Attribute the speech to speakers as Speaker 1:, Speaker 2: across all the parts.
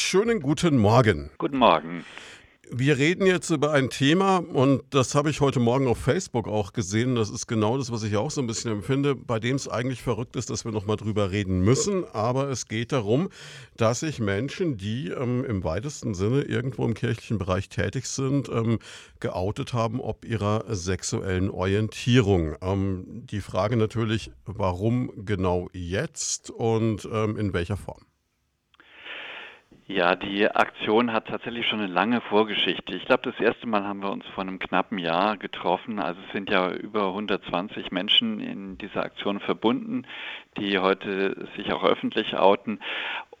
Speaker 1: Schönen guten Morgen.
Speaker 2: Guten Morgen.
Speaker 1: Wir reden jetzt über ein Thema und das habe ich heute Morgen auf Facebook auch gesehen. Das ist genau das, was ich auch so ein bisschen empfinde, bei dem es eigentlich verrückt ist, dass wir nochmal drüber reden müssen. Aber es geht darum, dass sich Menschen, die ähm, im weitesten Sinne irgendwo im kirchlichen Bereich tätig sind, ähm, geoutet haben, ob ihrer sexuellen Orientierung. Ähm, die Frage natürlich, warum genau jetzt und ähm, in welcher Form?
Speaker 2: Ja, die Aktion hat tatsächlich schon eine lange Vorgeschichte. Ich glaube, das erste Mal haben wir uns vor einem knappen Jahr getroffen. Also es sind ja über 120 Menschen in dieser Aktion verbunden, die heute sich auch öffentlich outen.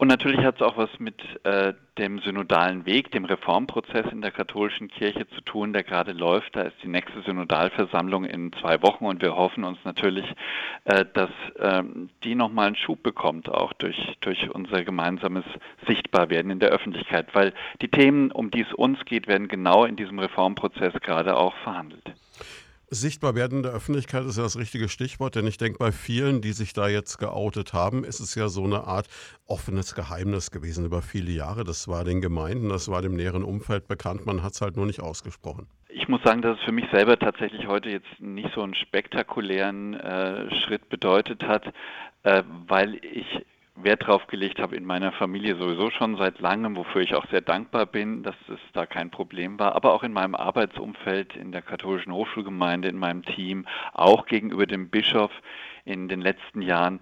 Speaker 2: Und natürlich hat es auch was mit äh, dem synodalen Weg, dem Reformprozess in der katholischen Kirche zu tun, der gerade läuft. Da ist die nächste Synodalversammlung in zwei Wochen und wir hoffen uns natürlich, äh, dass äh, die nochmal einen Schub bekommt, auch durch, durch unser gemeinsames Sichtbarwerden in der Öffentlichkeit, weil die Themen, um die es uns geht, werden genau in diesem Reformprozess gerade auch verhandelt.
Speaker 1: Sichtbar werden in der Öffentlichkeit ist ja das richtige Stichwort, denn ich denke, bei vielen, die sich da jetzt geoutet haben, ist es ja so eine Art offenes Geheimnis gewesen über viele Jahre. Das war den Gemeinden, das war dem näheren Umfeld bekannt, man hat es halt nur nicht ausgesprochen.
Speaker 2: Ich muss sagen, dass es für mich selber tatsächlich heute jetzt nicht so einen spektakulären äh, Schritt bedeutet hat, äh, weil ich Wert drauf gelegt habe in meiner Familie sowieso schon seit langem, wofür ich auch sehr dankbar bin, dass es da kein Problem war, aber auch in meinem Arbeitsumfeld, in der katholischen Hochschulgemeinde, in meinem Team, auch gegenüber dem Bischof in den letzten Jahren,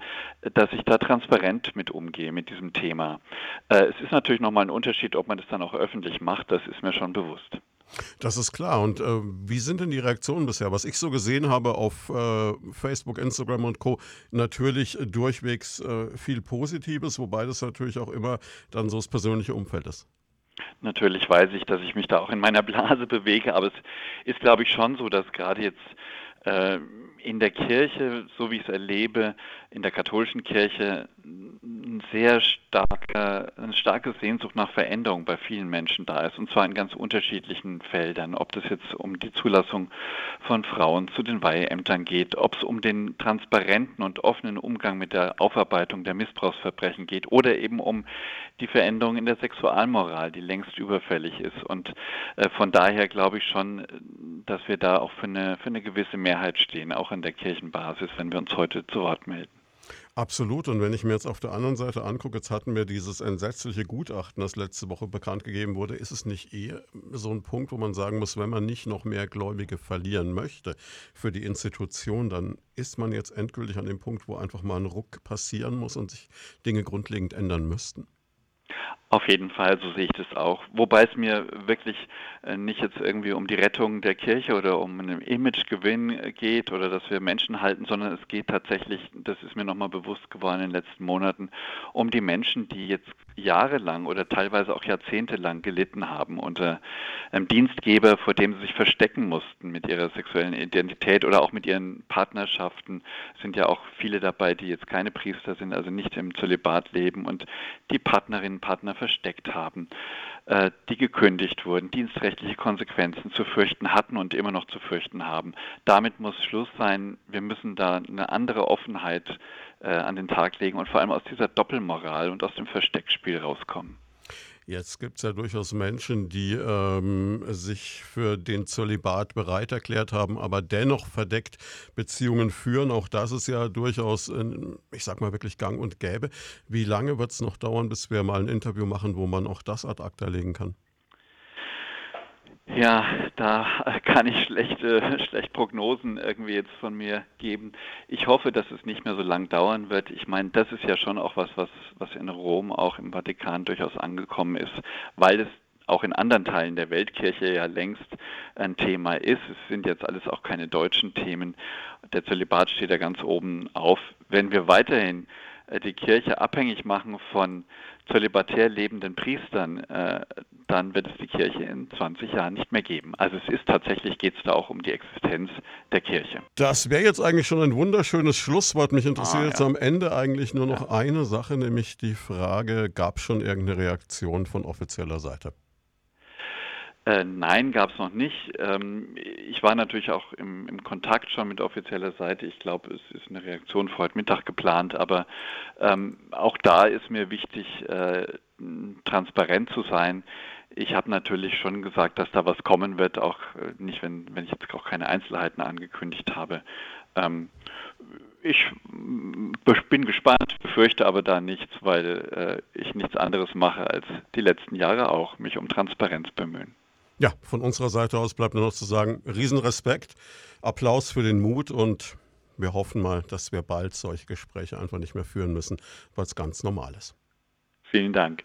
Speaker 2: dass ich da transparent mit umgehe mit diesem Thema. Äh, es ist natürlich nochmal ein Unterschied, ob man das dann auch öffentlich macht, das ist mir schon bewusst.
Speaker 1: Das ist klar. Und äh, wie sind denn die Reaktionen bisher? Was ich so gesehen habe auf äh, Facebook, Instagram und Co. Natürlich durchwegs äh, viel Positives, wobei das natürlich auch immer dann so das persönliche Umfeld ist.
Speaker 2: Natürlich weiß ich, dass ich mich da auch in meiner Blase bewege, aber es ist, glaube ich, schon so, dass gerade jetzt in der Kirche, so wie ich es erlebe, in der katholischen Kirche ein sehr starker, eine starke Sehnsucht nach Veränderung bei vielen Menschen da ist, und zwar in ganz unterschiedlichen Feldern, ob das jetzt um die Zulassung von Frauen zu den Weiheämtern geht, ob es um den transparenten und offenen Umgang mit der Aufarbeitung der Missbrauchsverbrechen geht oder eben um die Veränderung in der Sexualmoral, die längst überfällig ist. Und äh, von daher glaube ich schon, dass wir da auch für eine, für eine gewisse Mehrheit stehen, auch an der Kirchenbasis, wenn wir uns heute zu Wort melden.
Speaker 1: Absolut. Und wenn ich mir jetzt auf der anderen Seite angucke, jetzt hatten wir dieses entsetzliche Gutachten, das letzte Woche bekannt gegeben wurde, ist es nicht eher so ein Punkt, wo man sagen muss, wenn man nicht noch mehr Gläubige verlieren möchte für die Institution, dann ist man jetzt endgültig an dem Punkt, wo einfach mal ein Ruck passieren muss und sich Dinge grundlegend ändern müssten?
Speaker 2: Auf jeden Fall, so sehe ich das auch. Wobei es mir wirklich äh, nicht jetzt irgendwie um die Rettung der Kirche oder um einen Imagegewinn äh, geht oder dass wir Menschen halten, sondern es geht tatsächlich, das ist mir nochmal bewusst geworden in den letzten Monaten, um die Menschen, die jetzt jahrelang oder teilweise auch jahrzehntelang gelitten haben unter einem Dienstgeber, vor dem sie sich verstecken mussten mit ihrer sexuellen Identität oder auch mit ihren Partnerschaften. Sind ja auch viele dabei, die jetzt keine Priester sind, also nicht im Zölibat leben und die Partnerinnen, Partner versteckt haben, die gekündigt wurden, dienstrechtliche Konsequenzen zu fürchten hatten und immer noch zu fürchten haben. Damit muss Schluss sein. Wir müssen da eine andere Offenheit äh, an den Tag legen und vor allem aus dieser Doppelmoral und aus dem Versteckspiel rauskommen.
Speaker 1: Jetzt gibt es ja durchaus Menschen, die ähm, sich für den Zölibat bereit erklärt haben, aber dennoch verdeckt Beziehungen führen. Auch das ist ja durchaus, ich sag mal, wirklich gang und gäbe. Wie lange wird es noch dauern, bis wir mal ein Interview machen, wo man auch das ad acta legen kann?
Speaker 2: Ja, da kann ich schlechte, schlecht Prognosen irgendwie jetzt von mir geben. Ich hoffe, dass es nicht mehr so lang dauern wird. Ich meine, das ist ja schon auch was, was, was in Rom, auch im Vatikan durchaus angekommen ist, weil es auch in anderen Teilen der Weltkirche ja längst ein Thema ist. Es sind jetzt alles auch keine deutschen Themen. Der Zölibat steht da ganz oben auf. Wenn wir weiterhin äh, die Kirche abhängig machen von zölibatär lebenden Priestern, äh, dann wird es die Kirche in 20 Jahren nicht mehr geben. Also es ist tatsächlich, geht es da auch um die Existenz der Kirche.
Speaker 1: Das wäre jetzt eigentlich schon ein wunderschönes Schlusswort. Mich interessiert ah, ja. jetzt am Ende eigentlich nur noch ja. eine Sache, nämlich die Frage, gab es schon irgendeine Reaktion von offizieller Seite?
Speaker 2: Äh, nein, gab es noch nicht. Ähm, ich war natürlich auch im, im, Kontakt schon mit offizieller Seite. Ich glaube, es ist eine Reaktion für heute Mittag geplant, aber ähm, auch da ist mir wichtig, äh, transparent zu sein. Ich habe natürlich schon gesagt, dass da was kommen wird, auch äh, nicht, wenn, wenn ich jetzt auch keine Einzelheiten angekündigt habe. Ähm, ich bin gespannt, befürchte aber da nichts, weil äh, ich nichts anderes mache als die letzten Jahre auch, mich um Transparenz bemühen.
Speaker 1: Ja, von unserer Seite aus bleibt nur noch zu sagen, Riesenrespekt, Applaus für den Mut und wir hoffen mal, dass wir bald solche Gespräche einfach nicht mehr führen müssen, weil es ganz normal ist.
Speaker 2: Vielen Dank.